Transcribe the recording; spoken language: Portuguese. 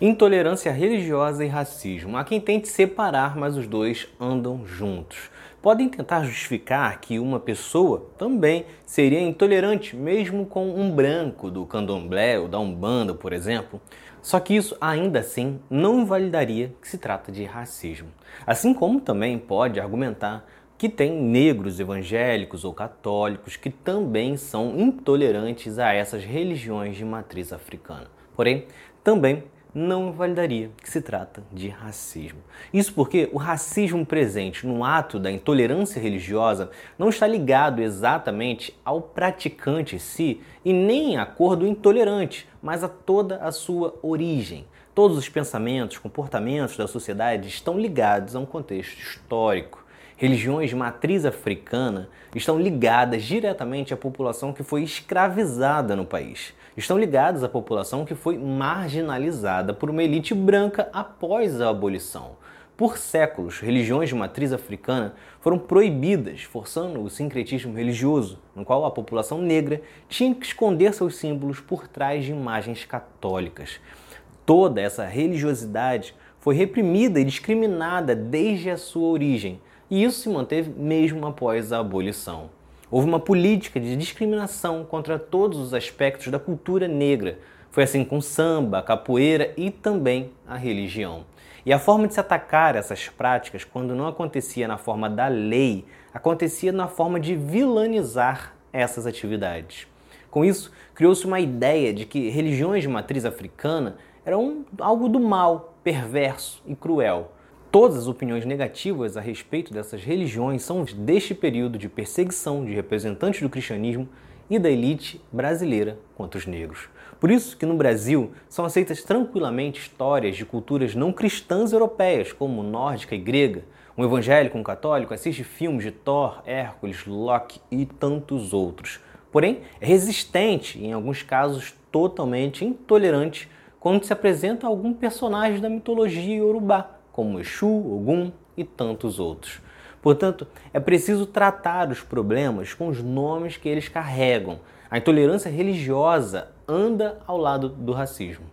Intolerância religiosa e racismo. Há quem tente separar, mas os dois andam juntos. Podem tentar justificar que uma pessoa também seria intolerante, mesmo com um branco do candomblé ou da umbanda, por exemplo. Só que isso ainda assim não invalidaria que se trata de racismo. Assim como também pode argumentar que tem negros evangélicos ou católicos que também são intolerantes a essas religiões de matriz africana. Porém, também não invalidaria que se trata de racismo. Isso porque o racismo presente no ato da intolerância religiosa não está ligado exatamente ao praticante em si e nem à cor do intolerante, mas a toda a sua origem. Todos os pensamentos, comportamentos da sociedade estão ligados a um contexto histórico. Religiões de matriz africana estão ligadas diretamente à população que foi escravizada no país estão ligados à população que foi marginalizada por uma elite branca após a abolição. Por séculos, religiões de matriz africana foram proibidas, forçando o sincretismo religioso, no qual a população negra tinha que esconder seus símbolos por trás de imagens católicas. Toda essa religiosidade foi reprimida e discriminada desde a sua origem, e isso se manteve mesmo após a abolição. Houve uma política de discriminação contra todos os aspectos da cultura negra. Foi assim com samba, capoeira e também a religião. E a forma de se atacar essas práticas, quando não acontecia na forma da lei, acontecia na forma de vilanizar essas atividades. Com isso, criou-se uma ideia de que religiões de matriz africana eram algo do mal, perverso e cruel. Todas as opiniões negativas a respeito dessas religiões são deste período de perseguição de representantes do cristianismo e da elite brasileira contra os negros. Por isso que no Brasil são aceitas tranquilamente histórias de culturas não cristãs europeias, como nórdica e grega. Um evangélico, um católico assiste filmes de Thor, Hércules, Loki e tantos outros. Porém, é resistente e, em alguns casos, totalmente intolerante quando se apresenta algum personagem da mitologia iorubá, como Exu, Ogum e tantos outros. Portanto, é preciso tratar os problemas com os nomes que eles carregam. A intolerância religiosa anda ao lado do racismo.